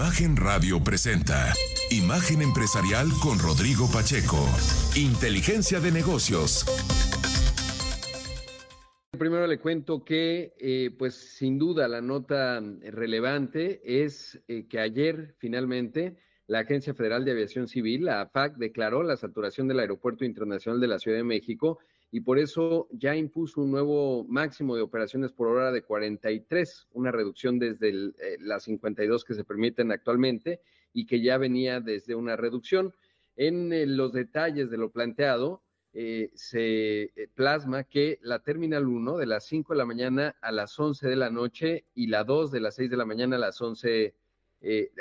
Imagen Radio presenta Imagen Empresarial con Rodrigo Pacheco. Inteligencia de negocios. Primero le cuento que, eh, pues sin duda, la nota relevante es eh, que ayer finalmente la Agencia Federal de Aviación Civil, la AFAC, declaró la saturación del Aeropuerto Internacional de la Ciudad de México y por eso ya impuso un nuevo máximo de operaciones por hora de 43, una reducción desde eh, las 52 que se permiten actualmente y que ya venía desde una reducción. En eh, los detalles de lo planteado, eh, se plasma que la Terminal 1 de las 5 de la mañana a las 11 de la noche y la 2 de las 6 de la mañana a las 11,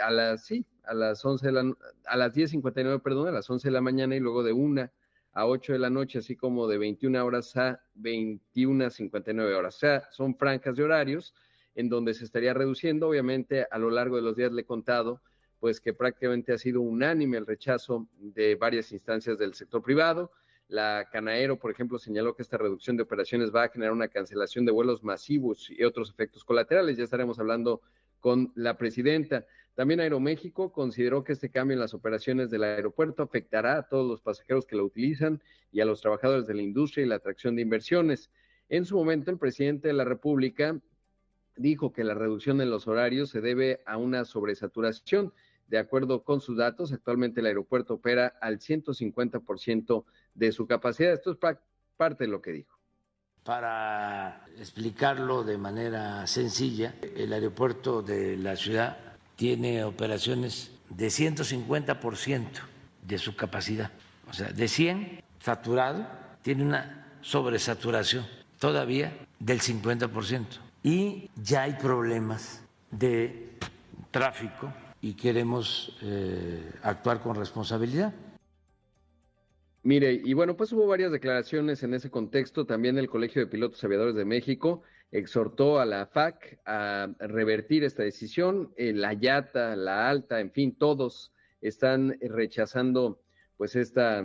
a las, sí, a las 11 de la, a las 10.59, perdón, a las 11 de la mañana y luego de 1 a 8 de la noche, así como de 21 horas a 21 a 59 horas. O sea, son franjas de horarios en donde se estaría reduciendo. Obviamente, a lo largo de los días le he contado, pues que prácticamente ha sido unánime el rechazo de varias instancias del sector privado. La Canaero, por ejemplo, señaló que esta reducción de operaciones va a generar una cancelación de vuelos masivos y otros efectos colaterales. Ya estaremos hablando con la presidenta. También Aeroméxico consideró que este cambio en las operaciones del aeropuerto afectará a todos los pasajeros que lo utilizan y a los trabajadores de la industria y la atracción de inversiones. En su momento, el presidente de la República dijo que la reducción en los horarios se debe a una sobresaturación. De acuerdo con sus datos, actualmente el aeropuerto opera al 150% de su capacidad. Esto es parte de lo que dijo. Para explicarlo de manera sencilla, el aeropuerto de la ciudad tiene operaciones de 150% de su capacidad. O sea, de 100 saturado, tiene una sobresaturación todavía del 50%. Y ya hay problemas de tráfico y queremos eh, actuar con responsabilidad. Mire, y bueno, pues hubo varias declaraciones en ese contexto. También el Colegio de Pilotos Aviadores de México exhortó a la FAC a revertir esta decisión. Eh, la YATA, la ALTA, en fin, todos están rechazando pues esta,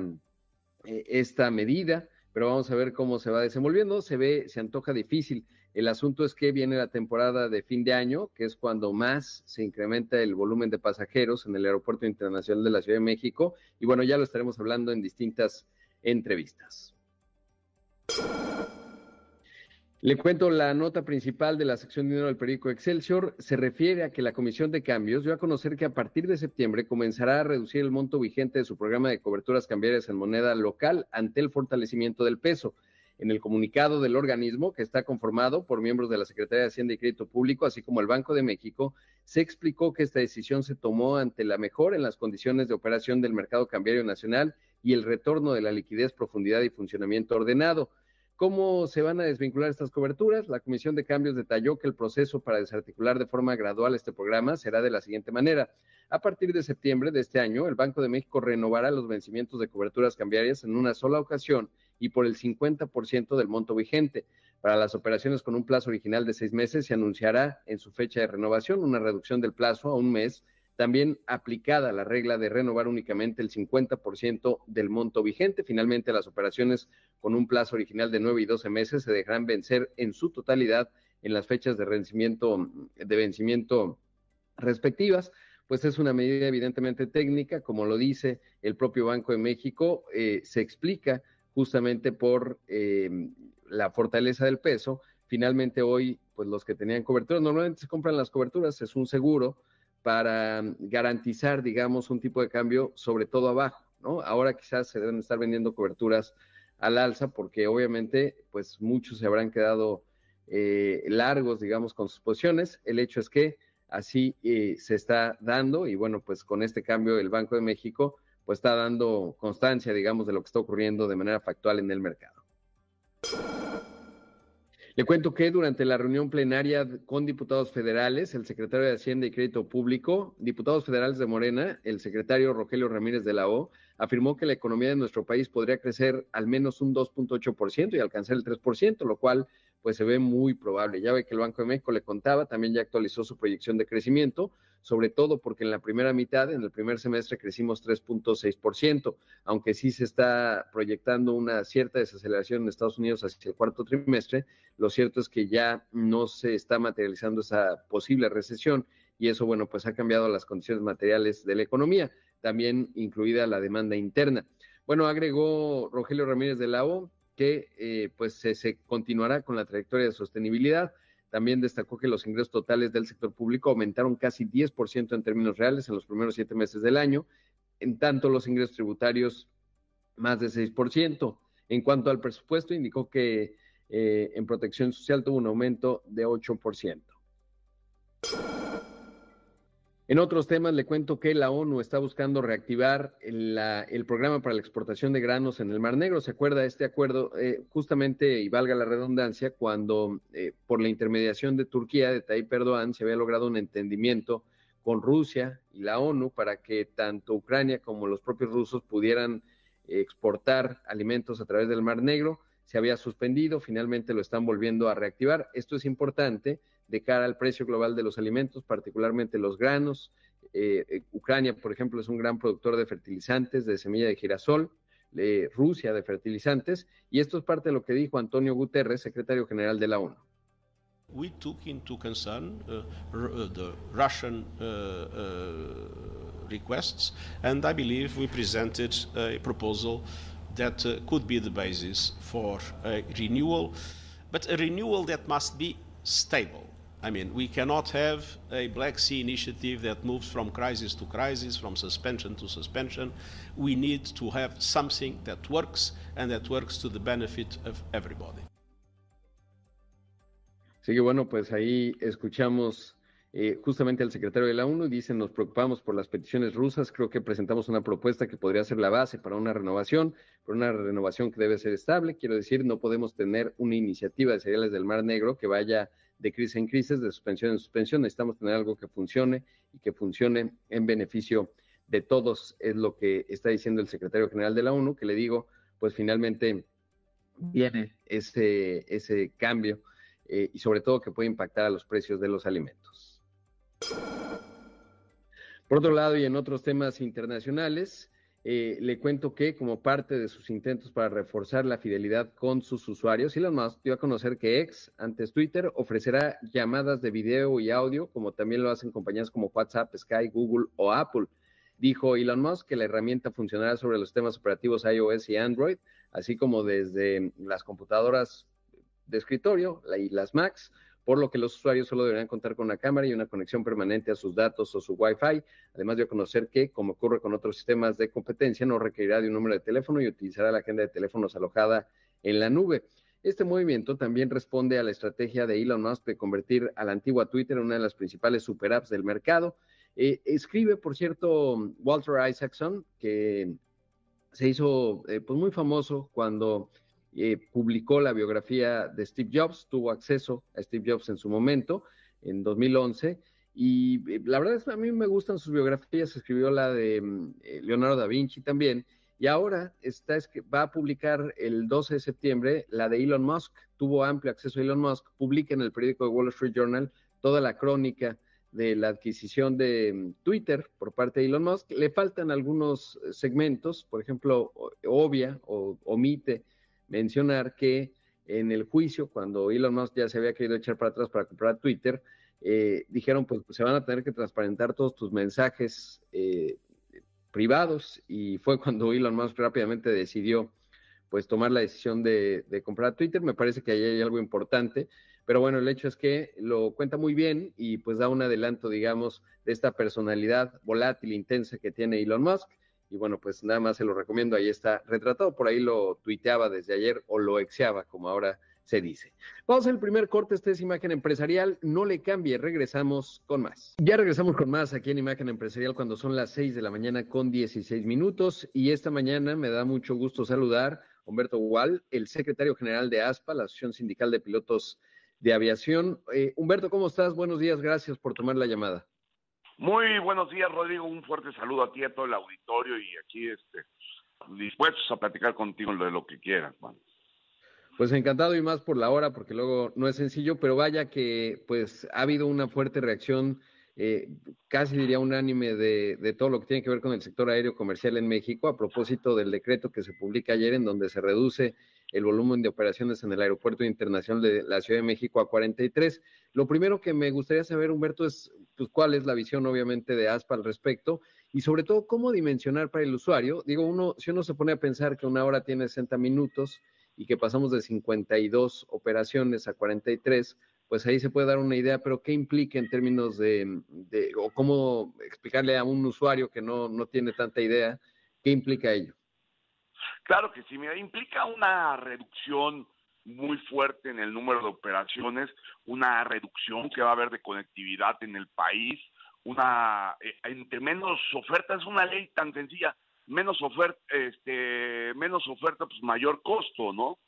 eh, esta medida, pero vamos a ver cómo se va desenvolviendo. Se ve, se antoja difícil. El asunto es que viene la temporada de fin de año, que es cuando más se incrementa el volumen de pasajeros en el Aeropuerto Internacional de la Ciudad de México. Y bueno, ya lo estaremos hablando en distintas entrevistas. Le cuento la nota principal de la sección de dinero del periódico Excelsior. Se refiere a que la Comisión de Cambios dio a conocer que a partir de septiembre comenzará a reducir el monto vigente de su programa de coberturas cambiarias en moneda local ante el fortalecimiento del peso. En el comunicado del organismo, que está conformado por miembros de la Secretaría de Hacienda y Crédito Público, así como el Banco de México, se explicó que esta decisión se tomó ante la mejora en las condiciones de operación del mercado cambiario nacional y el retorno de la liquidez, profundidad y funcionamiento ordenado. ¿Cómo se van a desvincular estas coberturas? La Comisión de Cambios detalló que el proceso para desarticular de forma gradual este programa será de la siguiente manera. A partir de septiembre de este año, el Banco de México renovará los vencimientos de coberturas cambiarias en una sola ocasión y por el 50% del monto vigente. Para las operaciones con un plazo original de seis meses, se anunciará en su fecha de renovación una reducción del plazo a un mes también aplicada la regla de renovar únicamente el 50% del monto vigente. Finalmente, las operaciones con un plazo original de 9 y 12 meses se dejarán vencer en su totalidad en las fechas de vencimiento, de vencimiento respectivas. Pues es una medida evidentemente técnica, como lo dice el propio Banco de México, eh, se explica justamente por eh, la fortaleza del peso. Finalmente hoy, pues los que tenían coberturas, normalmente se compran las coberturas, es un seguro, para garantizar, digamos, un tipo de cambio, sobre todo abajo, ¿no? Ahora quizás se deben estar vendiendo coberturas al alza porque obviamente, pues muchos se habrán quedado eh, largos, digamos, con sus posiciones. El hecho es que así eh, se está dando y bueno, pues con este cambio el Banco de México pues está dando constancia, digamos, de lo que está ocurriendo de manera factual en el mercado. Le cuento que durante la reunión plenaria con diputados federales, el secretario de Hacienda y Crédito Público, diputados federales de Morena, el secretario Rogelio Ramírez de la O, afirmó que la economía de nuestro país podría crecer al menos un 2.8% y alcanzar el 3%, lo cual pues se ve muy probable. Ya ve que el Banco de México le contaba, también ya actualizó su proyección de crecimiento, sobre todo porque en la primera mitad, en el primer semestre, crecimos 3.6%, aunque sí se está proyectando una cierta desaceleración en Estados Unidos hacia el cuarto trimestre, lo cierto es que ya no se está materializando esa posible recesión y eso, bueno, pues ha cambiado las condiciones materiales de la economía, también incluida la demanda interna. Bueno, agregó Rogelio Ramírez de la que eh, pues se, continuará con la trayectoria de sostenibilidad. También destacó que los ingresos totales del sector público aumentaron casi 10% en términos reales en los primeros siete meses del año, en tanto los ingresos tributarios más de 6%. En cuanto al presupuesto, indicó que eh, en protección social tuvo un aumento de 8%. En otros temas, le cuento que la ONU está buscando reactivar el, programa para la exportación de granos en el Mar Negro. ¿Se acuerda de este acuerdo? Eh, justamente, y valga la redundancia, cuando eh, por la intermediación de Turquía, de Tayyip Erdogan, se había logrado un entendimiento con Rusia y la ONU para que tanto Ucrania como los propios rusos pudieran exportar alimentos a través del Mar Negro. Se había suspendido, finalmente lo están volviendo a reactivar. Esto es importante de cara al precio global de los alimentos, particularmente los granos. Eh, eh, Ucrania, por ejemplo, es un gran productor de fertilizantes, de semilla de girasol, Rusia de fertilizantes, y esto es parte de lo que dijo Antonio Guterres, secretario general de la ONU. We took into concern uh, uh, the Russian uh, requests, and I believe we presented a proposal that uh, could be the basis for a renewal, but a renewal that must be stable. I mean, we cannot have a Black Sea initiative that moves from crisis to crisis, from suspension to suspension. We need to have something that works and that works to the benefit of everybody. Sí, bueno, pues ahí escuchamos eh, justamente al secretario de la ONU, dice, nos preocupamos por las peticiones rusas, creo que presentamos una propuesta que podría ser la base para una renovación, pero una renovación que debe ser estable, quiero decir, no podemos tener una iniciativa de cereales del Mar Negro que vaya de crisis en crisis, de suspensión en suspensión. Necesitamos tener algo que funcione y que funcione en beneficio de todos, es lo que está diciendo el secretario general de la ONU, que le digo, pues finalmente viene ese, ese cambio eh, y sobre todo que puede impactar a los precios de los alimentos. Por otro lado, y en otros temas internacionales, eh, le cuento que como parte de sus intentos para reforzar la fidelidad con sus usuarios, Elon Musk dio a conocer que X, antes Twitter, ofrecerá llamadas de video y audio, como también lo hacen compañías como WhatsApp, Sky, Google o Apple. Dijo Elon Musk que la herramienta funcionará sobre los sistemas operativos iOS y Android, así como desde las computadoras de escritorio y las Macs, por lo que los usuarios solo deberían contar con una cámara y una conexión permanente a sus datos o su Wi-Fi. Además de conocer que, como ocurre con otros sistemas de competencia, no requerirá de un número de teléfono y utilizará la agenda de teléfonos alojada en la nube. Este movimiento también responde a la estrategia de Elon Musk de convertir a la antigua Twitter en una de las principales super apps del mercado. Eh, escribe, por cierto, Walter Isaacson, que se hizo eh, pues muy famoso cuando eh, publicó la biografía de Steve Jobs, tuvo acceso a Steve Jobs en su momento, en 2011, y eh, la verdad es que a mí me gustan sus biografías, escribió la de mm, eh, Leonardo da Vinci también, y ahora está, es que va a publicar el 12 de septiembre la de Elon Musk, tuvo amplio acceso a Elon Musk, publica en el periódico de Wall Street Journal toda la crónica de la adquisición de mm, Twitter por parte de Elon Musk. Le faltan algunos segmentos, por ejemplo, obvia o omite mencionar que en el juicio, cuando Elon Musk ya se había querido echar para atrás para comprar Twitter, eh, dijeron, pues, se van a tener que transparentar todos tus mensajes eh, privados y fue cuando Elon Musk rápidamente decidió pues tomar la decisión de, comprar Twitter. Me parece que ahí hay algo importante, pero bueno, el hecho es que lo cuenta muy bien y pues da un adelanto, digamos, de esta personalidad volátil, intensa que tiene Elon Musk y bueno, pues nada más se lo recomiendo, ahí está retratado, por ahí lo tuiteaba desde ayer o lo exeaba, como ahora se dice. Vamos al primer corte, esta es Imagen Empresarial, no le cambie, regresamos con más. Ya regresamos con más aquí en Imagen Empresarial cuando son las 6 de la mañana con 16 minutos y esta mañana me da mucho gusto saludar a Humberto Gual, el secretario general de ASPA, la Asociación Sindical de Pilotos de Aviación. Eh, Humberto, ¿cómo estás? Buenos días, gracias por tomar la llamada. Muy buenos días, Rodrigo. Un fuerte saludo a ti, a todo el auditorio y aquí este, dispuestos a platicar contigo de lo que quieras, Pues encantado y más por la hora, porque luego no es sencillo, pero vaya que pues ha habido una fuerte reacción eh, casi diría unánime de, de, todo lo que tiene que ver con el sector aéreo comercial en México, a propósito del decreto que se publica ayer en donde se reduce el volumen de operaciones en el Aeropuerto Internacional de la Ciudad de México a 43. Lo primero que me gustaría saber, Humberto, es pues, cuál es la visión, obviamente, de ASPA al respecto y sobre todo cómo dimensionar para el usuario. Digo, uno, si uno se pone a pensar que una hora tiene 60 minutos y que pasamos de 52 operaciones a 43, pues ahí se puede dar una idea, pero ¿qué implica en términos de, o cómo explicarle a un usuario que no, no tiene tanta idea, qué implica ello? Claro que sí, mira, implica una reducción muy fuerte en el número de operaciones, una reducción que va a haber de conectividad en el país, una eh, entre menos oferta es una ley tan sencilla, menos oferta, este, menos oferta, pues mayor costo, ¿no?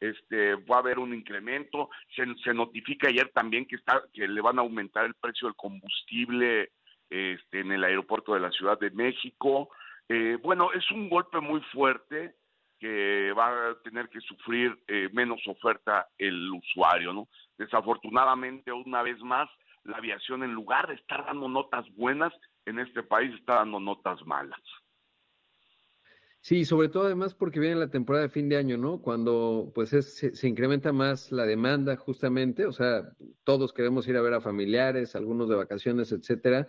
Este, va a haber un incremento. Se, se, notifica ayer también que está, que le van a aumentar el precio del combustible este, en el aeropuerto de la Ciudad de México. Eh, bueno, es un golpe muy fuerte que va a tener que sufrir eh, menos oferta el usuario, ¿no? Desafortunadamente, una vez más, la aviación en lugar de estar dando notas buenas, en este país está dando notas malas. Sí, sobre todo además porque viene la temporada de fin de año, ¿no? Cuando pues se, incrementa más la demanda justamente, o sea, todos queremos ir a ver a familiares, algunos de vacaciones, etcétera,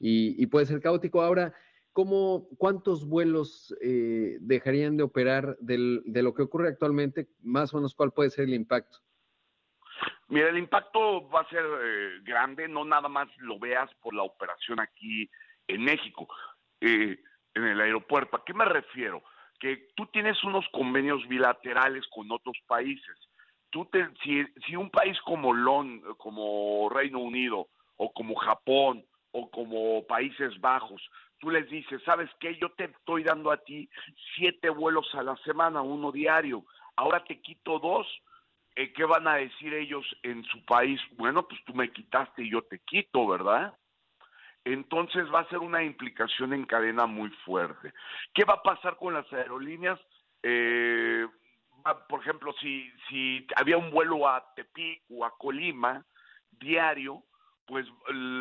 y, puede ser caótico. Ahora, ¿cómo, ¿cuántos vuelos eh, dejarían de operar de lo que ocurre actualmente? Más o menos, ¿cuál puede ser el impacto? Mira, el impacto va a ser eh, grande, no nada más lo veas por la operación aquí en México. Eh, en el aeropuerto. ¿A qué me refiero? Que tú tienes unos convenios bilaterales con otros países. Tú te, si, si un país como, Lon, como Reino Unido o como Japón o como Países Bajos, tú les dices, ¿sabes qué? Yo te estoy dando a ti siete vuelos a la semana, uno diario. Ahora te quito dos. Eh, ¿Qué van a decir ellos en su país? Bueno, pues tú me quitaste y yo te quito, ¿verdad? entonces va a ser una implicación en cadena muy fuerte. ¿Qué va a pasar con las aerolíneas? Eh, por ejemplo, si, si había un vuelo a Tepic o a Colima diario, pues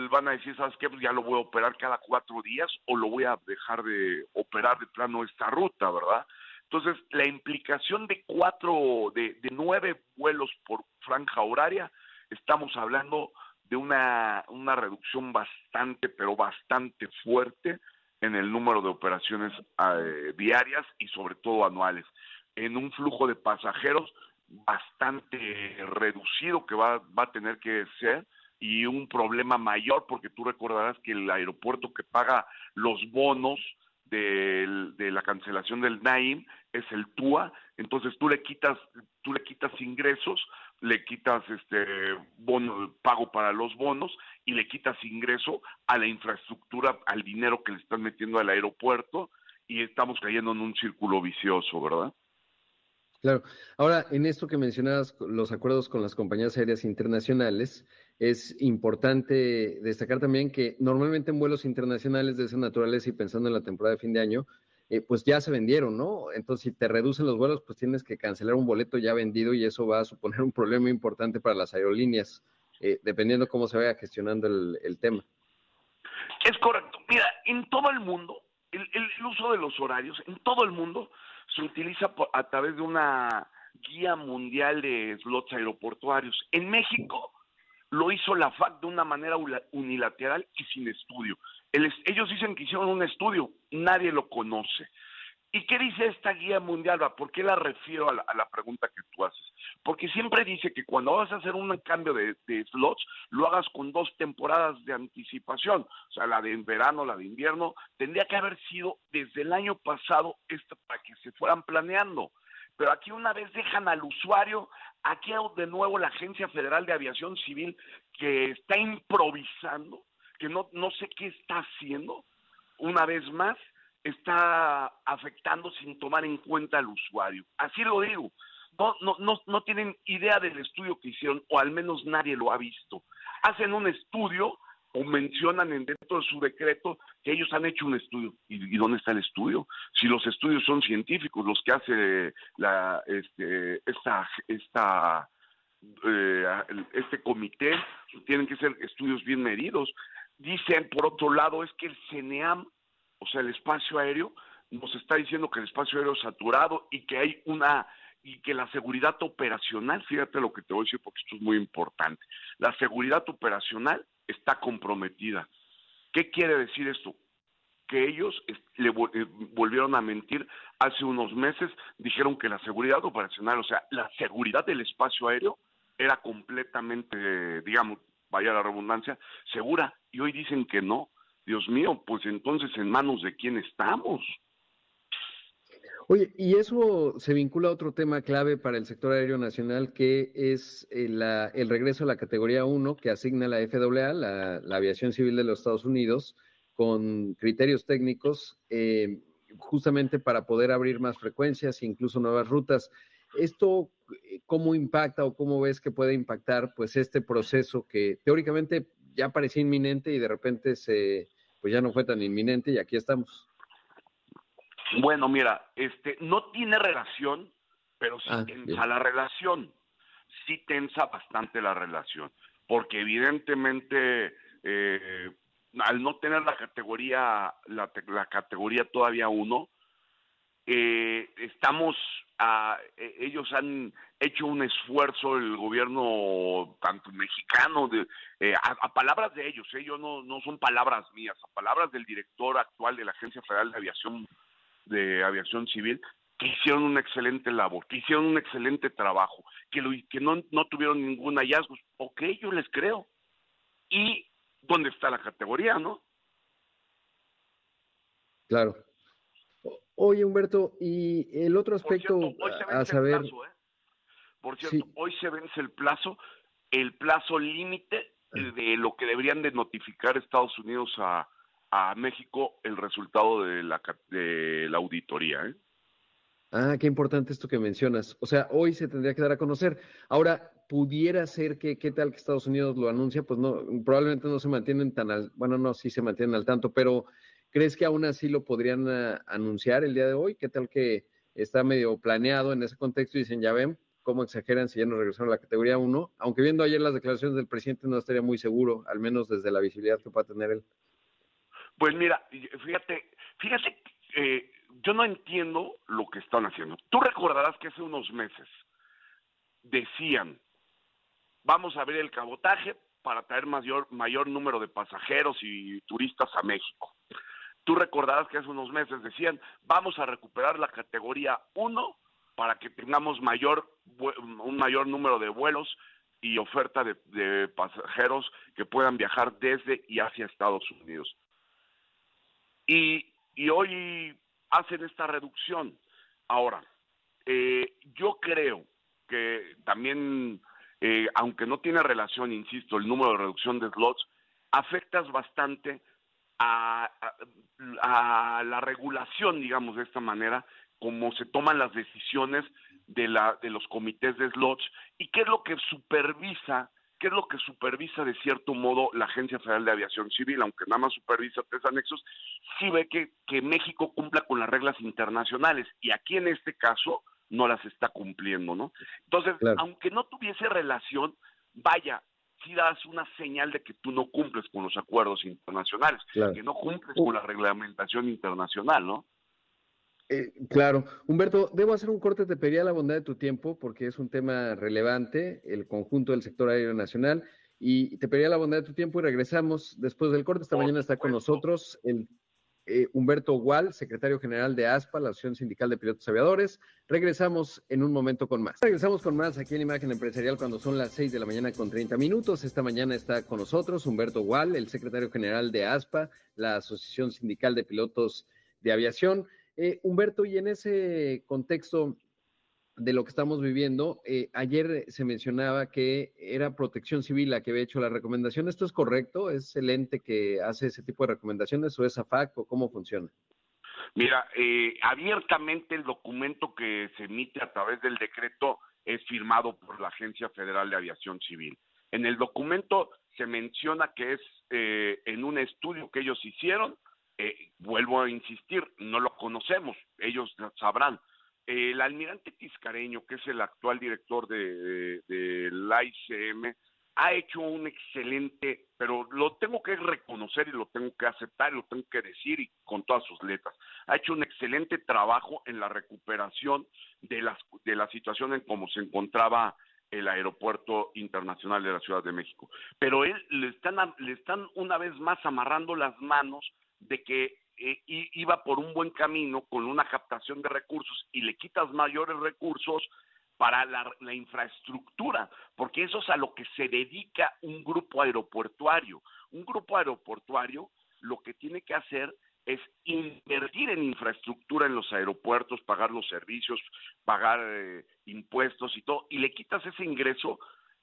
van a decir, ¿sabes qué? Pues ya lo voy a operar cada cuatro días o lo voy a dejar de operar de plano esta ruta, ¿verdad? Entonces, la implicación de cuatro, de, nueve vuelos por franja horaria, estamos hablando de una, una reducción bastante, pero bastante fuerte en el número de operaciones eh, diarias y sobre todo anuales, en un flujo de pasajeros bastante reducido que va, va a tener que ser y un problema mayor porque tú recordarás que el aeropuerto que paga los bonos de, la cancelación del NAIM es el TUA, entonces tú le quitas, tú le quitas ingresos le quitas este bono, pago para los bonos y le quitas ingreso a la infraestructura, al dinero que le están metiendo al aeropuerto y estamos cayendo en un círculo vicioso, ¿verdad? Claro. Ahora, en esto que mencionabas, los acuerdos con las compañías aéreas internacionales, es importante destacar también que normalmente en vuelos internacionales de esa naturaleza y pensando en la temporada de fin de año, eh, pues ya se vendieron, ¿no? Entonces, si te reducen los vuelos, pues tienes que cancelar un boleto ya vendido y eso va a suponer un problema importante para las aerolíneas, eh, dependiendo cómo se vaya gestionando el, tema. Es correcto. Mira, en todo el mundo, el, uso de los horarios, en todo el mundo, se utiliza a través de una guía mundial de slots aeroportuarios. En México lo hizo la FAC de una manera unilateral y sin estudio ellos dicen que hicieron un estudio, nadie lo conoce. ¿Y qué dice esta guía mundial? ¿Por qué la refiero a la, pregunta que tú haces? Porque siempre dice que cuando vas a hacer un cambio de, slots, lo hagas con dos temporadas de anticipación, o sea, la de verano, la de invierno, tendría que haber sido desde el año pasado esto para que se fueran planeando. Pero aquí una vez dejan al usuario, aquí de nuevo la Agencia Federal de Aviación Civil que está improvisando que no, no sé qué está haciendo, una vez más, está afectando sin tomar en cuenta al usuario. Así lo digo. No, no, no, no tienen idea del estudio que hicieron, o al menos nadie lo ha visto. Hacen un estudio o mencionan en dentro de su decreto que ellos han hecho un estudio. ¿Y, dónde está el estudio? Si los estudios son científicos, los que hace la, este, esta, esta, eh, este comité, tienen que ser estudios bien medidos dicen, por otro lado, es que el CENEAM, o sea, el espacio aéreo, nos está diciendo que el espacio aéreo es saturado y que hay una y que la seguridad operacional, fíjate lo que te voy a decir porque esto es muy importante, la seguridad operacional está comprometida. ¿Qué quiere decir esto? Que ellos le eh, volvieron a mentir hace unos meses, dijeron que la seguridad operacional, o sea, la seguridad del espacio aéreo era completamente, digamos, vaya la redundancia, segura, y hoy dicen que no. Dios mío, pues entonces en manos de quién estamos. Oye, y eso se vincula a otro tema clave para el sector aéreo nacional, que es el, eh, el regreso a la categoría 1 que asigna la FAA, la, la, Aviación Civil de los Estados Unidos, con criterios técnicos, eh, justamente para poder abrir más frecuencias e incluso nuevas rutas. ¿Esto eh, cómo impacta o cómo ves que puede impactar pues este proceso que teóricamente ya parecía inminente y de repente se pues ya no fue tan inminente y aquí estamos? Bueno, mira, este no tiene relación, pero sí ah, tensa la relación. Sí tensa bastante la relación, porque evidentemente eh, al no tener la categoría la, la categoría todavía uno, eh, estamos a, e, ellos han hecho un esfuerzo el gobierno tanto mexicano de, eh, a, palabras de ellos ellos no no son palabras mías a palabras del director actual de la agencia federal de aviación de Aviación Civil que hicieron una excelente labor, que hicieron un excelente trabajo, que, lo, que no, no tuvieron ningún hallazgo. Ok, yo les creo. ¿Y dónde está la categoría, no? Claro. Oye, Humberto, y el otro aspecto a saber... ¿eh? Por cierto, hoy se vence el plazo, el plazo límite ah. de lo que deberían de notificar Estados Unidos a, a México el resultado de la, de la auditoría. ¿eh? Ah, qué importante esto que mencionas. O sea, hoy se tendría que dar a conocer. Ahora, pudiera ser que, ¿qué tal que Estados Unidos lo anuncia? Pues no, probablemente no se mantienen tan al, bueno, no, sí se mantienen al tanto, pero ¿crees que aún así lo podrían ah, anunciar el día de hoy? ¿Qué tal que está medio planeado en ese contexto dicen, ya ven, cómo exageran si ya nos regresaron a la categoría 1? Aunque viendo ayer las declaraciones del presidente no estaría muy seguro, al menos desde la visibilidad que pueda tener él. Pues mira, fíjate, fíjate, eh, yo no entiendo lo que están haciendo. Tú recordarás que hace unos meses decían, vamos a ver el cabotaje para traer mayor, mayor número de pasajeros y turistas a México. Tú recordarás que hace unos meses decían, vamos a recuperar la categoría 1 para que tengamos mayor, un mayor número de vuelos y oferta de, pasajeros que puedan viajar desde y hacia Estados Unidos. Y, y hoy hacen esta reducción. Ahora, eh, yo creo que también, eh, aunque no tiene relación, insisto, el número de reducción de slots, afectas bastante a, a, la regulación, digamos de esta manera, como se toman las decisiones de, la, de los comités de slots y qué es lo que supervisa ¿Qué es lo que supervisa de cierto modo la Agencia Federal de Aviación Civil, aunque nada más supervisa tres anexos, sí ve que, que México cumpla con las reglas internacionales y aquí en este caso no las está cumpliendo, ¿no? Entonces, aunque no tuviese relación, vaya, si das una señal de que tú no cumples con los acuerdos internacionales, que no cumples con la reglamentación internacional, ¿no? Eh, claro. Humberto, debo hacer un corte, te pediría la bondad de tu tiempo porque es un tema relevante, el conjunto del sector aéreo nacional, y te pediría la bondad de tu tiempo y regresamos después del corte. Esta mañana está con nosotros el eh, Humberto Gual, secretario general de ASPA, la Asociación Sindical de Pilotos Aviadores. Regresamos en un momento con más. Regresamos con más aquí en Imagen Empresarial cuando son las 6 de la mañana con 30 minutos. Esta mañana está con nosotros Humberto Gual, el secretario general de ASPA, la Asociación Sindical de Pilotos de Aviación. Eh, Humberto, y en ese contexto de lo que estamos viviendo, eh, ayer se mencionaba que era Protección Civil la que había hecho la recomendación. ¿Esto es correcto? ¿Es el ente que hace ese tipo de recomendaciones o es AFAC o cómo funciona? Mira, eh, abiertamente el documento que se emite a través del decreto es firmado por la Agencia Federal de Aviación Civil. En el documento se menciona que es en un estudio que ellos hicieron, eh, vuelvo a insistir, no lo conocemos, ellos sabrán. El almirante Tiscareño, que es el actual director del de, la ICM, ha hecho un excelente, pero lo tengo que reconocer y lo tengo que aceptar y lo tengo que decir y con todas sus letras. Ha hecho un excelente trabajo en la recuperación de, de la situación en cómo se encontraba el aeropuerto internacional de la Ciudad de México. Pero él le están, le están una vez más amarrando las manos de que eh, iba por un buen camino con una captación de recursos y le quitas mayores recursos para la, infraestructura, porque eso es a lo que se dedica un grupo aeroportuario. Un grupo aeroportuario lo que tiene que hacer es invertir en infraestructura en los aeropuertos, pagar los servicios, pagar eh, impuestos y todo, y le quitas ese ingreso,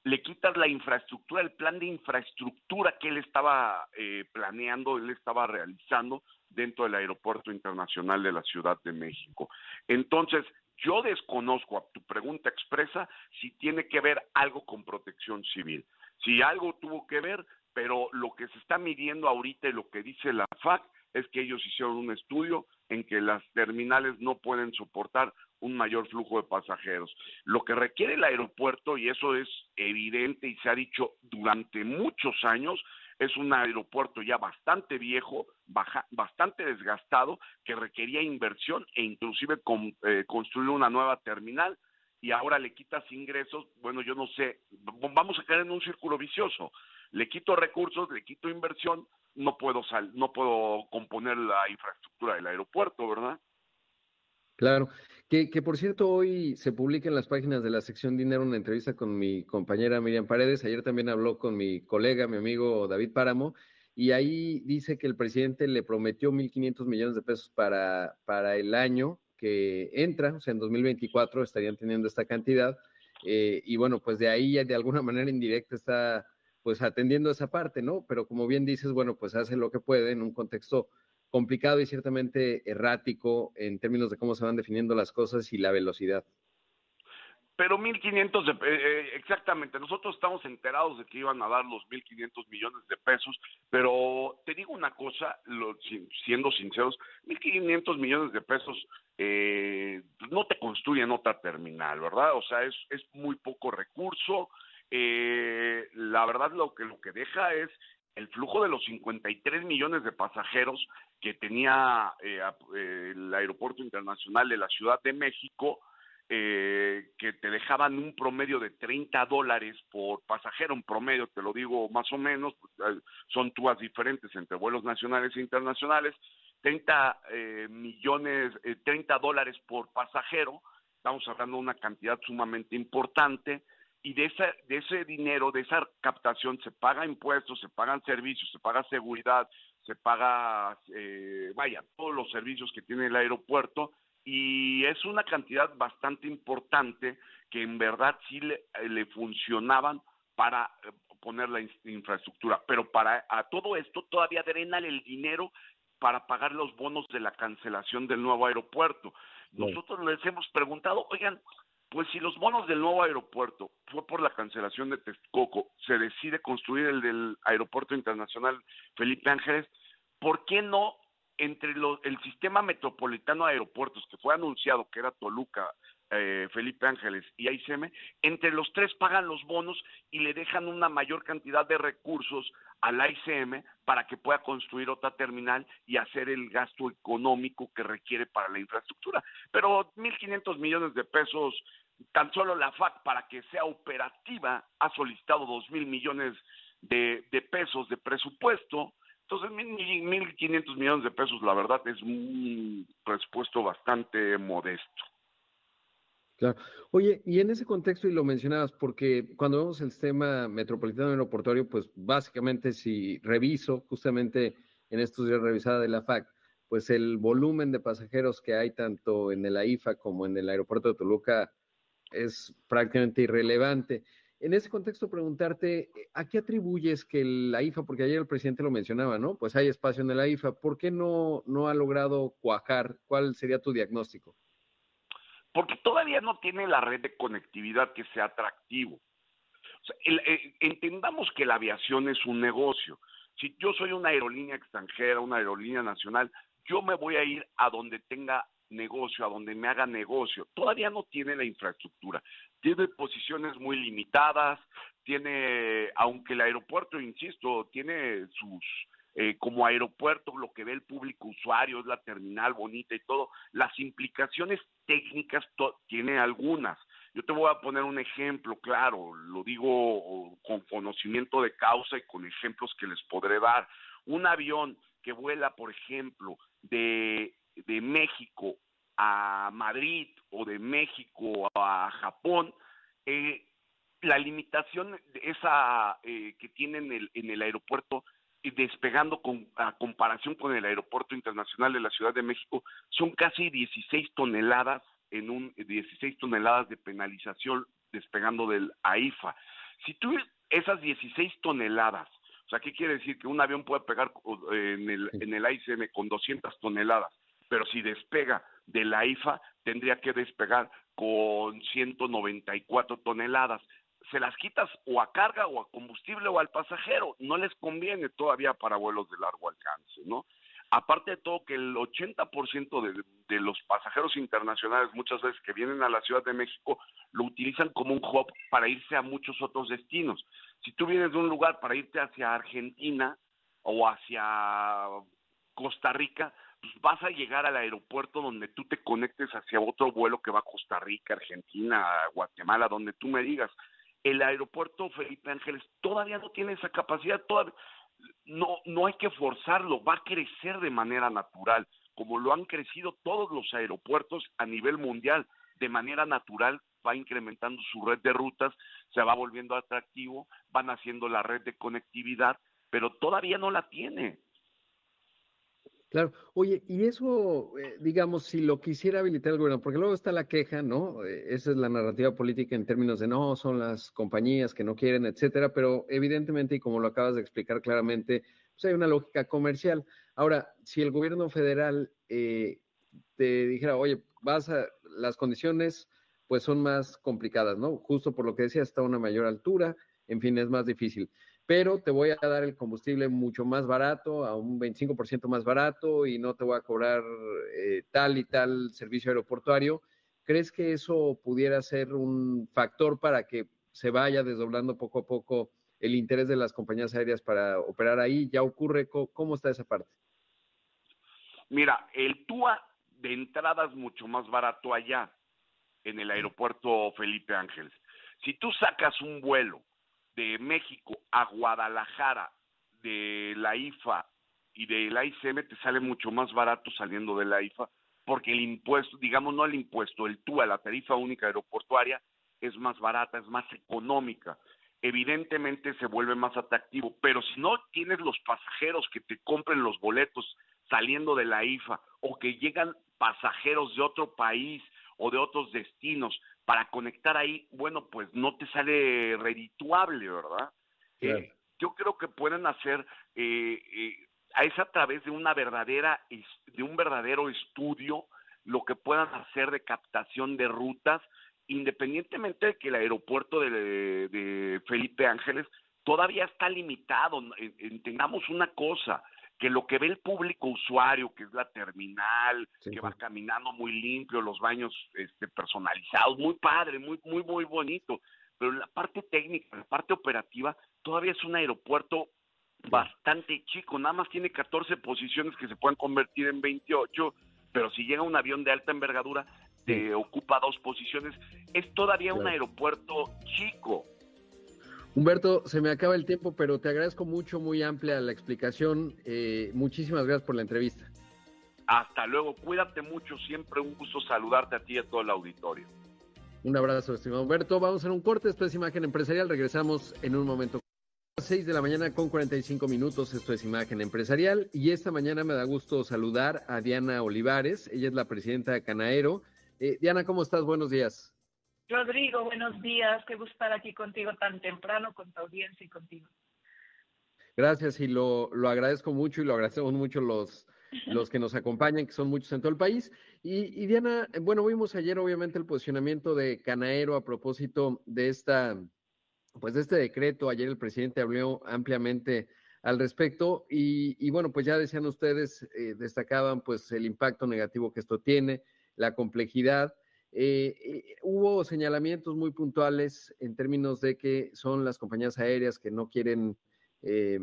le quitas la infraestructura, el plan de infraestructura que él estaba eh, planeando, él estaba realizando dentro del Aeropuerto Internacional de la Ciudad de México. Entonces, yo desconozco a tu pregunta expresa si tiene que ver algo con protección civil. Si algo tuvo que ver, pero lo que se está midiendo ahorita y lo que dice la FAC es que ellos hicieron un estudio en que las terminales no pueden soportar un mayor flujo de pasajeros. Lo que requiere el aeropuerto, y eso es evidente y se ha dicho durante muchos años, es un aeropuerto ya bastante viejo, bastante desgastado, que requería inversión e inclusive eh, construir una nueva terminal y ahora le quitas ingresos, bueno, yo no sé, vamos a caer en un círculo vicioso. Le quito recursos, le quito inversión, no puedo no puedo componer la infraestructura del aeropuerto, ¿verdad? Claro, que, por cierto hoy se publica en las páginas de la sección Dinero una entrevista con mi compañera Miriam Paredes, ayer también habló con mi colega, mi amigo David Páramo, y ahí dice que el presidente le prometió 1.500 millones de pesos para, para el año que entra, o sea, en 2024 estarían teniendo esta cantidad, eh, y bueno, pues de ahí de alguna manera indirecta está pues atendiendo esa parte, ¿no? Pero como bien dices, bueno, pues hace lo que puede en un contexto complicado y ciertamente errático en términos de cómo se van definiendo las cosas y la velocidad. Pero 1.500, eh, eh, exactamente, nosotros estamos enterados de que iban a dar los 1.500 millones de pesos, pero te digo una cosa, lo, siendo sinceros, 1.500 millones de pesos eh, no te construyen otra terminal, ¿verdad? O sea, es, es muy poco recurso, eh, la verdad lo que, lo que deja es el flujo de los 53 millones de pasajeros que tenía eh, eh, el Aeropuerto Internacional de la Ciudad de México, eh, que te dejaban un promedio de 30 dólares por pasajero, un promedio, te lo digo más o menos, pues, son túas diferentes entre vuelos nacionales e internacionales, 30 millones, 30 dólares por pasajero, estamos hablando de una cantidad sumamente importante, y de, esa, de ese dinero, de esa captación, se paga impuestos, se pagan servicios, se paga seguridad, se paga, eh, vaya, todos los servicios que tiene el aeropuerto y es una cantidad bastante importante que en verdad sí le, le funcionaban para eh, poner la infraestructura, pero para a todo esto todavía drenan el dinero para pagar los bonos de la cancelación del nuevo aeropuerto. Nosotros les hemos preguntado, oigan, pues si los bonos del nuevo aeropuerto fue por la cancelación de Texcoco, se decide construir el del Aeropuerto Internacional Felipe Ángeles, ¿por qué no entre el sistema metropolitano de aeropuertos que fue anunciado que era Toluca, eh, Felipe Ángeles y AICM, entre los tres pagan los bonos y le dejan una mayor cantidad de recursos al AICM para que pueda construir otra terminal y hacer el gasto económico que requiere para la infraestructura. Pero 1.500 millones de pesos, tan solo la FAC para que sea operativa ha solicitado 2.000 millones de, pesos de presupuesto. Entonces, 1.500 millones de pesos, la verdad, es un presupuesto bastante modesto. Claro. Oye, y en ese contexto, y lo mencionabas, porque cuando vemos el sistema metropolitano aeroportuario, pues básicamente si reviso, justamente en estos días revisada de la FAC, pues el volumen de pasajeros que hay tanto en el AIFA como en el aeropuerto de Toluca es prácticamente irrelevante. En ese contexto, preguntarte, ¿a qué atribuyes que el AIFA, porque ayer el presidente lo mencionaba, ¿no? Pues hay espacio en el AIFA, ¿por qué no, no ha logrado cuajar? ¿Cuál sería tu diagnóstico? Porque todavía no tiene la red de conectividad que sea atractivo. Eh, entendamos que la aviación es un negocio. Si yo soy una aerolínea extranjera, una aerolínea nacional, yo me voy a ir a donde tenga negocio, a donde me haga negocio. Todavía no tiene la infraestructura. tiene posiciones muy limitadas, tiene, aunque el aeropuerto, insisto, tiene sus, eh, como aeropuerto, lo que ve el público usuario, es la terminal bonita y todo, las implicaciones técnicas tiene algunas. Yo te voy a poner un ejemplo, claro, lo digo con conocimiento de causa y con ejemplos que les podré dar. Un avión que vuela, por ejemplo, de, de México a Madrid o de México a Japón, eh, la limitación esa eh, que tiene en el, en el aeropuerto despegando con, a comparación con el aeropuerto internacional de la Ciudad de México son casi 16 toneladas en un 16 toneladas de penalización despegando del AIFA. Si tú esas 16 toneladas, o sea, ¿qué quiere decir? Que un avión puede pegar en el, en el AICM con 200 toneladas, pero si despega de la IFA tendría que despegar con 194 toneladas. Se las quitas o a carga o a combustible o al pasajero. No les conviene todavía para vuelos de largo alcance, ¿no? Aparte de todo que el 80% de, de los pasajeros internacionales muchas veces que vienen a la Ciudad de México lo utilizan como un hub para irse a muchos otros destinos. Si tú vienes de un lugar para irte hacia Argentina o hacia Costa Rica, pues vas a llegar al aeropuerto donde tú te conectes hacia otro vuelo que va a Costa Rica, Argentina, Guatemala, donde tú me digas. El aeropuerto Felipe Ángeles todavía no tiene esa capacidad, no, no hay que forzarlo, va a crecer de manera natural, como lo han crecido todos los aeropuertos a nivel mundial, de manera natural va incrementando su red de rutas, se va volviendo atractivo, van haciendo la red de conectividad, pero todavía no la tiene. Claro. Oye, y eso, eh, digamos, si lo quisiera habilitar el gobierno, porque luego está la queja, ¿no? Eh, esa es la narrativa política en términos de no, son las compañías que no quieren, etcétera, pero evidentemente, y como lo acabas de explicar claramente, pues hay una lógica comercial. Ahora, si el gobierno federal eh, te dijera, oye, vas a, las condiciones pues son más complicadas, ¿no? Justo por lo que decía, está a una mayor altura, en fin, es más difícil pero te voy a dar el combustible mucho más barato, a un 25% más barato y no te voy a cobrar eh, tal y tal servicio aeroportuario. ¿Crees que eso pudiera ser un factor para que se vaya desdoblando poco a poco el interés de las compañías aéreas para operar ahí? ¿Ya ocurre? ¿Cómo está esa parte? Mira, el TUA de entrada es mucho más barato allá, en el aeropuerto Felipe Ángeles. Si tú sacas un vuelo de México a Guadalajara de la IFA y de la ICM te sale mucho más barato saliendo de la IFA porque el impuesto, digamos no el impuesto, el TUA, la tarifa única aeroportuaria, es más barata, es más económica. Evidentemente se vuelve más atractivo, pero si no tienes los pasajeros que te compren los boletos saliendo de la IFA o que llegan pasajeros de otro país o de otros destinos para conectar ahí, bueno, pues no te sale redituable, ¿verdad? Eh, yo creo que pueden hacer, eh, eh, es a través de una verdadera, de un verdadero estudio, lo que puedan hacer de captación de rutas, independientemente de que el aeropuerto de, Felipe Ángeles todavía está limitado. Entendamos una cosa, que lo que ve el público usuario, que es la terminal, que va caminando muy limpio, los baños este, personalizados, muy padre, muy, muy, muy bonito. Pero la parte técnica, la parte operativa, todavía es un aeropuerto bastante chico, nada más tiene 14 posiciones que se pueden convertir en 28, pero si llega un avión de alta envergadura, te ocupa dos posiciones, es todavía un aeropuerto chico. Humberto, se me acaba el tiempo, pero te agradezco mucho, muy amplia la explicación. Eh, muchísimas gracias por la entrevista. Hasta luego, cuídate mucho, siempre un gusto saludarte a ti y a todo el auditorio. Un abrazo, estimado Humberto. Vamos a un corte, esto es Imagen Empresarial, regresamos en un momento. A 6 de la mañana con 45 minutos, esto es Imagen Empresarial y esta mañana me da gusto saludar a Diana Olivares, ella es la presidenta de Canaero. Eh, Diana, ¿cómo estás? Buenos días. Rodrigo, buenos días. Qué gusto estar aquí contigo tan temprano, con tu audiencia y contigo. Gracias y lo, lo agradezco mucho y lo agradecemos mucho los, los que nos acompañan, que son muchos en todo el país. Y, Diana, bueno, vimos ayer obviamente el posicionamiento de Canaero a propósito de esta, pues de este decreto. Ayer el presidente habló ampliamente al respecto y, y bueno, pues ya decían ustedes, eh, destacaban pues el impacto negativo que esto tiene, la complejidad Eh, eh, hubo señalamientos muy puntuales en términos de que son las compañías aéreas que no quieren, eh,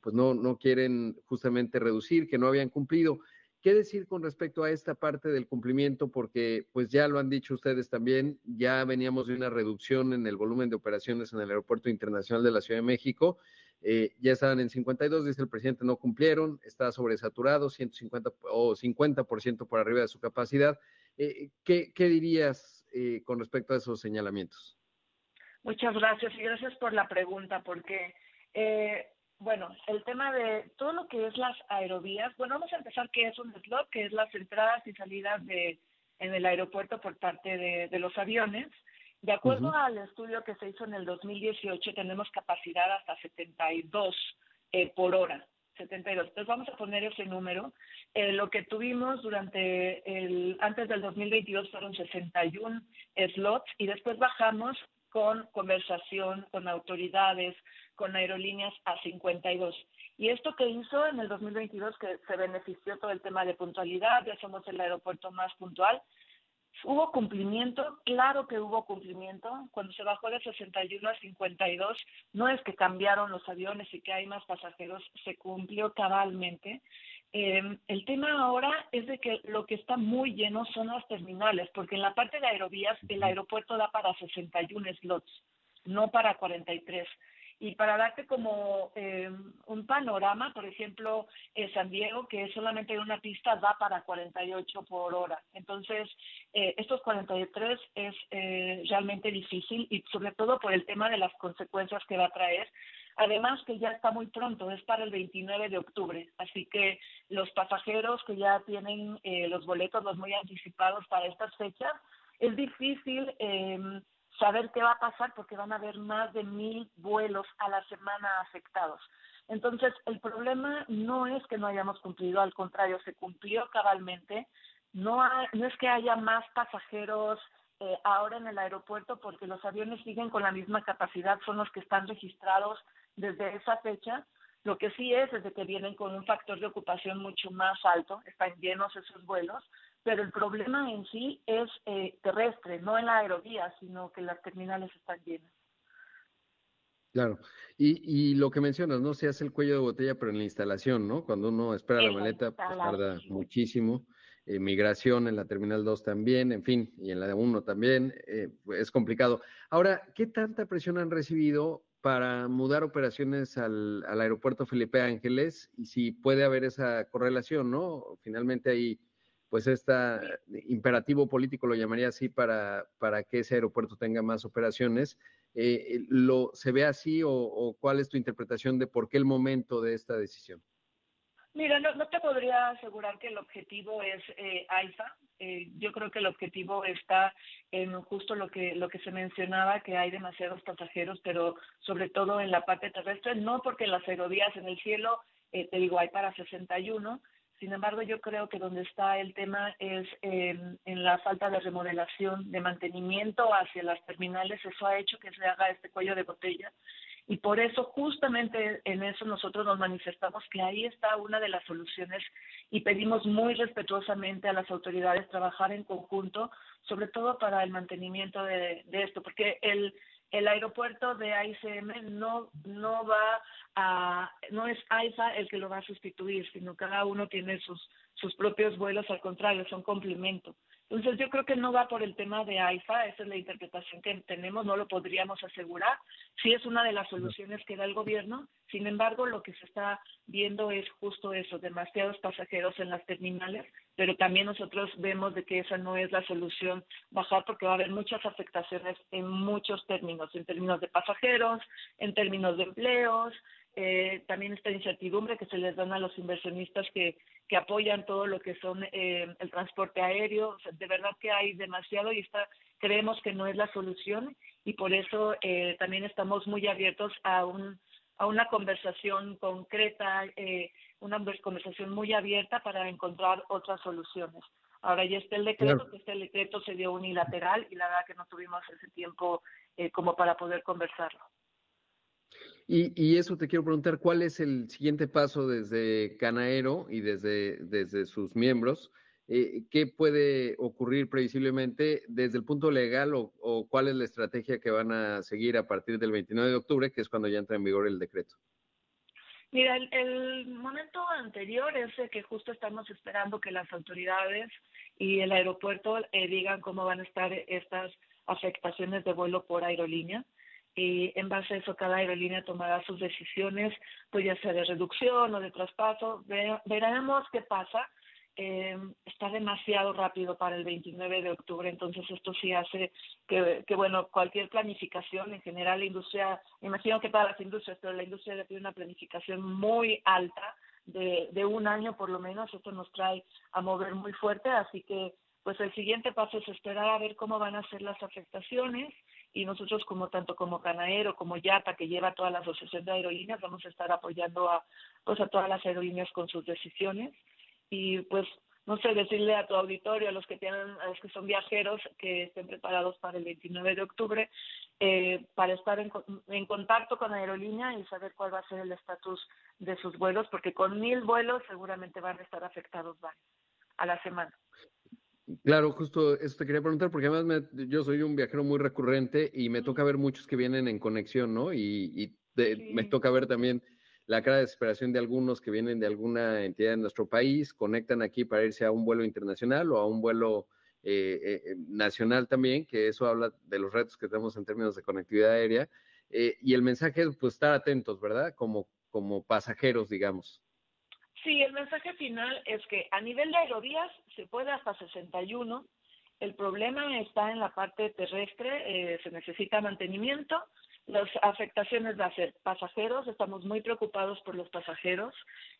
pues no, no quieren justamente reducir, que no habían cumplido. ¿Qué decir con respecto a esta parte del cumplimiento? Porque, pues ya lo han dicho ustedes también, ya veníamos de una reducción en el volumen de operaciones en el Aeropuerto Internacional de la Ciudad de México. ya estaban en 52, dice el presidente, no cumplieron, está sobresaturado, 150 o 50% por arriba de su capacidad. Eh, ¿qué, dirías eh, con respecto a esos señalamientos? Muchas gracias y gracias por la pregunta, porque, eh, bueno, el tema de todo lo que es las aerovías, bueno, vamos a empezar qué es un slot, que es las entradas y salidas de, en el aeropuerto por parte de, los aviones. De acuerdo al estudio que se hizo en el 2018, tenemos capacidad hasta 72 por hora. 72. Entonces vamos a poner ese número. Eh, lo que tuvimos durante el, antes del 2022 fueron 61 slots y después bajamos con conversación con autoridades, con aerolíneas a 52. Y esto que hizo en el 2022, que se benefició todo el tema de puntualidad, ya somos el aeropuerto más puntual, ¿Hubo cumplimiento? Claro que hubo cumplimiento. Cuando se bajó de 61 a 52, no es que cambiaron los aviones y que hay más pasajeros, se cumplió cabalmente. Eh, el tema ahora es de que lo que está muy lleno son las terminales, porque en la parte de aerovías el aeropuerto da para 61 slots, no para 43. Y para darte como eh, un panorama, por ejemplo, eh, San Diego, que solamente hay una pista, da para 48 por hora. Entonces, eh, estos 43 es eh, realmente difícil y sobre todo por el tema de las consecuencias que va a traer. Además que ya está muy pronto, es para el 29 de octubre, así que los pasajeros que ya tienen eh, los boletos los muy anticipados para estas fechas, es difícil eh, saber qué va a pasar porque van a haber más de mil vuelos a la semana afectados. Entonces, el problema no es que no hayamos cumplido, al contrario, se cumplió cabalmente. No, no es que haya más pasajeros eh, ahora en el aeropuerto porque los aviones siguen con la misma capacidad, son los que están registrados desde esa fecha. Lo que sí es, es de que vienen con un factor de ocupación mucho más alto, están llenos esos vuelos, pero el problema en sí es eh, terrestre, no en la aerovía, sino que las terminales están llenas. Claro, y, y lo que mencionas, ¿no? Se hace el cuello de botella, pero en la instalación, ¿no? Cuando uno espera la maleta, pues tarda muchísimo. Eh, migración en la Terminal 2 también, en fin, y en la 1 también, eh, es complicado. Ahora, ¿qué tanta presión han recibido para mudar operaciones al, al aeropuerto Felipe Ángeles? Y si puede haber esa correlación, ¿no? Finalmente hay pues este imperativo político, lo llamaría así, para, para que ese aeropuerto tenga más operaciones. Eh, lo, ¿Se ve así o, cuál es tu interpretación de por qué el momento de esta decisión? Mira, no, te podría asegurar que el objetivo es eh, AIFA. Eh, yo creo que el objetivo está en justo lo que, lo que se mencionaba, que hay demasiados pasajeros, pero sobre todo en la parte terrestre, no porque las aerovías en el cielo, te digo, hay para 61, sin embargo, yo creo que donde está el tema es en, la falta de remodelación, de mantenimiento hacia las terminales. Eso ha hecho que se haga este cuello de botella. Y por eso, justamente en eso nosotros nos manifestamos que ahí está una de las soluciones y pedimos muy respetuosamente a las autoridades trabajar en conjunto, sobre todo para el mantenimiento de, de esto, porque el, el aeropuerto de AICM no, no va a, no es AIFA el que lo va a sustituir, sino cada uno tiene sus, sus propios vuelos, al contrario, son complemento. Entonces yo creo que no va por el tema de AIFA, esa es la interpretación que tenemos, no lo podríamos asegurar. Sí es una de las soluciones que da el gobierno, sin embargo lo que se está viendo es justo eso, demasiados pasajeros en las terminales, pero también nosotros vemos de que esa no es la solución bajar porque va a haber muchas afectaciones en muchos términos, en términos de pasajeros, en términos de empleos, eh, también esta incertidumbre que se les dan a los inversionistas que, que apoyan todo lo que son eh, el transporte aéreo. de verdad que hay demasiado y está, creemos que no es la solución y por eso eh, también estamos muy abiertos a, un, a una conversación concreta, eh, una conversación muy abierta para encontrar otras soluciones. Ahora ya está el decreto, que este decreto se dio unilateral y la verdad que no tuvimos ese tiempo como para poder conversarlo. Y, eso te quiero preguntar, ¿cuál es el siguiente paso desde Canaero y desde, desde sus miembros? eh, ¿qué puede ocurrir previsiblemente desde el punto legal o, cuál es la estrategia que van a seguir a partir del 29 de octubre, que es cuando ya entra en vigor el decreto? Mira, el, momento anterior es el que justo estamos esperando que las autoridades y el aeropuerto eh, digan cómo van a estar estas afectaciones de vuelo por aerolínea y en base a eso cada aerolínea tomará sus decisiones, pues ya sea de reducción o de traspaso. veremos qué pasa eh, está demasiado rápido para el 29 de octubre, entonces esto sí hace que, que, bueno, cualquier planificación en general, la industria, imagino que todas las industrias, pero la industria tiene una planificación muy alta de, de un año por lo menos, esto nos trae a mover muy fuerte, así que pues el siguiente paso es esperar a ver cómo van a ser las afectaciones y nosotros como tanto como Canaero como Yata que lleva toda la asociación de aerolíneas vamos a estar apoyando a pues a todas las aerolíneas con sus decisiones y pues no sé, decirle a tu auditorio, a los que tienen, a los que son viajeros, que estén preparados para el 29 de octubre, eh, para estar en, en, contacto con la aerolínea y saber cuál va a ser el estatus de sus vuelos, porque con mil vuelos seguramente van a estar afectados varios a la semana. Claro, justo eso te quería preguntar, porque además yo soy un viajero muy recurrente y me toca ver muchos que vienen en conexión, ¿no? Y, me toca ver también la cara de desesperación de algunos que vienen de alguna entidad de nuestro país, conectan aquí para irse a un vuelo internacional o a un vuelo eh, eh, eh, nacional también, que eso habla de los retos que tenemos en términos de conectividad aérea. y el mensaje es pues estar atentos, ¿verdad? Como, como pasajeros, digamos. Sí, el mensaje final es que a nivel de aerovías se puede hasta 61. El problema está en la parte terrestre, se necesita mantenimiento las afectaciones va a ser pasajeros, estamos muy preocupados por los pasajeros.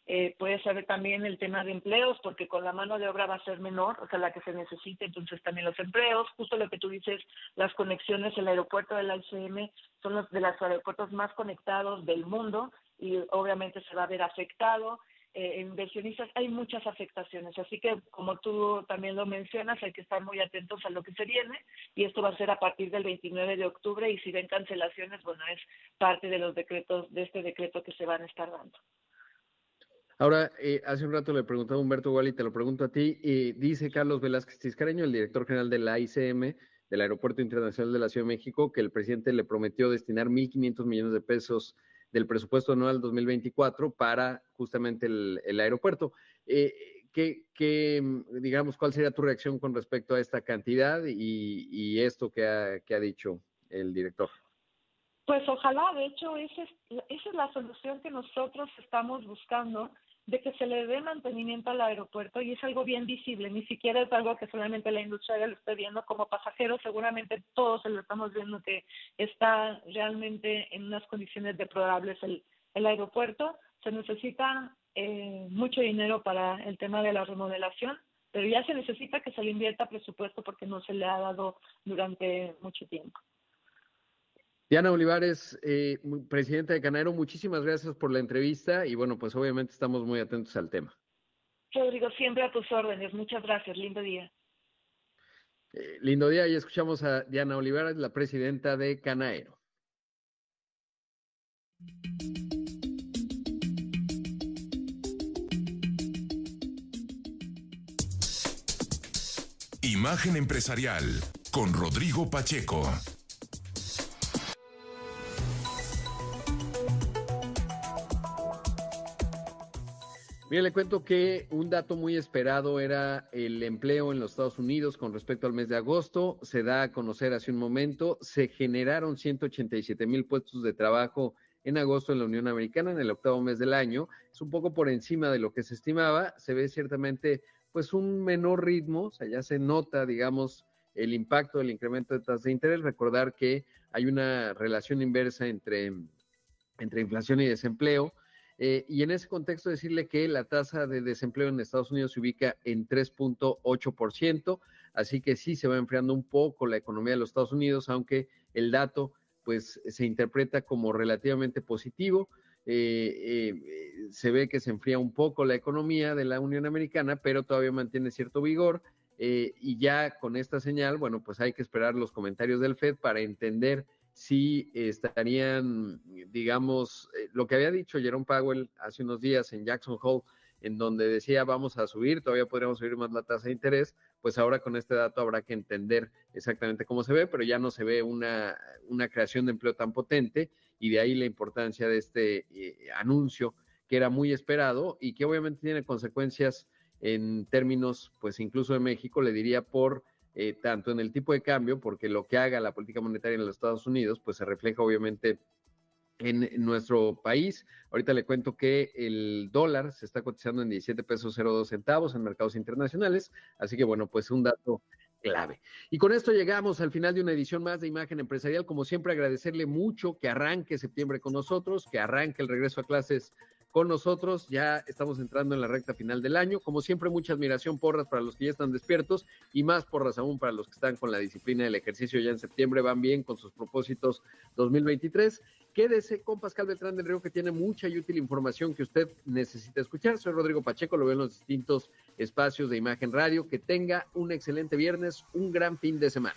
Eh, puede ser también el tema de empleos, porque con la mano de obra va a ser menor, o sea, la que se necesite, entonces también los empleos. Justo lo que tú dices, las conexiones, el aeropuerto del ICM son los de los aeropuertos más conectados del mundo y obviamente se va a ver afectado eh, inversionistas, hay muchas afectaciones. Así que, como tú también lo mencionas, hay que estar muy atentos a lo que se viene y esto va a ser a partir del 29 de octubre y si ven cancelaciones, bueno, es parte de los decretos, de este decreto que se van a estar dando. Ahora, eh, hace un rato le preguntaba a Humberto Igual y te lo pregunto a ti. y dice Carlos Velázquez Tiscareño, el director general de la ICM, del Aeropuerto Internacional de la Ciudad de México, que el presidente le prometió destinar 1.500 millones de pesos del presupuesto anual 2024 para justamente el, aeropuerto. Eh, ¿qué, digamos, cuál sería tu reacción con respecto a esta cantidad y, esto que ha, dicho el director? Pues ojalá, de hecho, esa es, esa es la solución que nosotros estamos buscando de que se le dé mantenimiento al aeropuerto y es algo bien visible, ni siquiera es algo que solamente la industria lo esté viendo como pasajero, seguramente todos lo estamos viendo que está realmente en unas condiciones deplorables el, el aeropuerto, se necesita eh, mucho dinero para el tema de la remodelación, pero ya se necesita que se le invierta presupuesto porque no se le ha dado durante mucho tiempo. Diana Olivares, eh, presidenta de Canero, muchísimas gracias por la entrevista y bueno, pues obviamente estamos muy atentos al tema. Rodrigo, siempre a tus órdenes. Muchas gracias. Lindo día. Eh, lindo día y escuchamos a Diana Olivares, la presidenta de Canaero. Imagen empresarial con Rodrigo Pacheco. Bien, le cuento que un dato muy esperado era el empleo en los Estados Unidos con respecto al mes de agosto. Se da a conocer hace un momento, se generaron 187 mil puestos de trabajo en agosto en la Unión Americana, en el octavo mes del año. Es un poco por encima de lo que se estimaba. Se ve ciertamente pues un menor ritmo, o sea, ya se nota, digamos, el impacto del incremento de tasas de interés. Recordar que hay una relación inversa entre, entre inflación y desempleo. Eh, y en ese contexto decirle que la tasa de desempleo en Estados Unidos se ubica en 3.8%, así que sí se va enfriando un poco la economía de los Estados Unidos, aunque el dato pues se interpreta como relativamente positivo. Eh, eh, se ve que se enfría un poco la economía de la Unión Americana, pero todavía mantiene cierto vigor. y ya con esta señal, bueno, pues hay que esperar los comentarios del Fed para entender si estarían, digamos, eh, lo que había dicho Jerome Powell hace unos días en Jackson Hole, en donde decía vamos a subir, todavía podríamos subir más la tasa de interés, pues ahora con este dato habrá que entender exactamente cómo se ve, pero ya no se ve una, una creación de empleo tan potente y de ahí la importancia de este eh, anuncio que era muy esperado y que obviamente tiene consecuencias en términos, pues incluso de México, le diría por eh, tanto en el tipo de cambio, porque lo que haga la política monetaria en los Estados Unidos, pues se refleja obviamente en, nuestro país. Ahorita le cuento que el dólar se está cotizando en 17 pesos 02 centavos en mercados internacionales, así que bueno, pues un dato clave. Y con esto llegamos al final de una edición más de Imagen Empresarial. Como siempre, agradecerle mucho que arranque septiembre con nosotros, que arranque el regreso a clases con nosotros. Ya estamos entrando en la recta final del año. Como siempre, mucha admiración, porras para los que ya están despiertos y más porras aún para los que están con la disciplina del ejercicio ya en septiembre, van bien con sus propósitos 2023. Quédese con Pascal Beltrán del Río, que tiene mucha y útil información que usted necesita escuchar. Soy Rodrigo Pacheco, lo veo en los distintos espacios de Imagen Radio. Que tenga un excelente viernes, un gran fin de semana.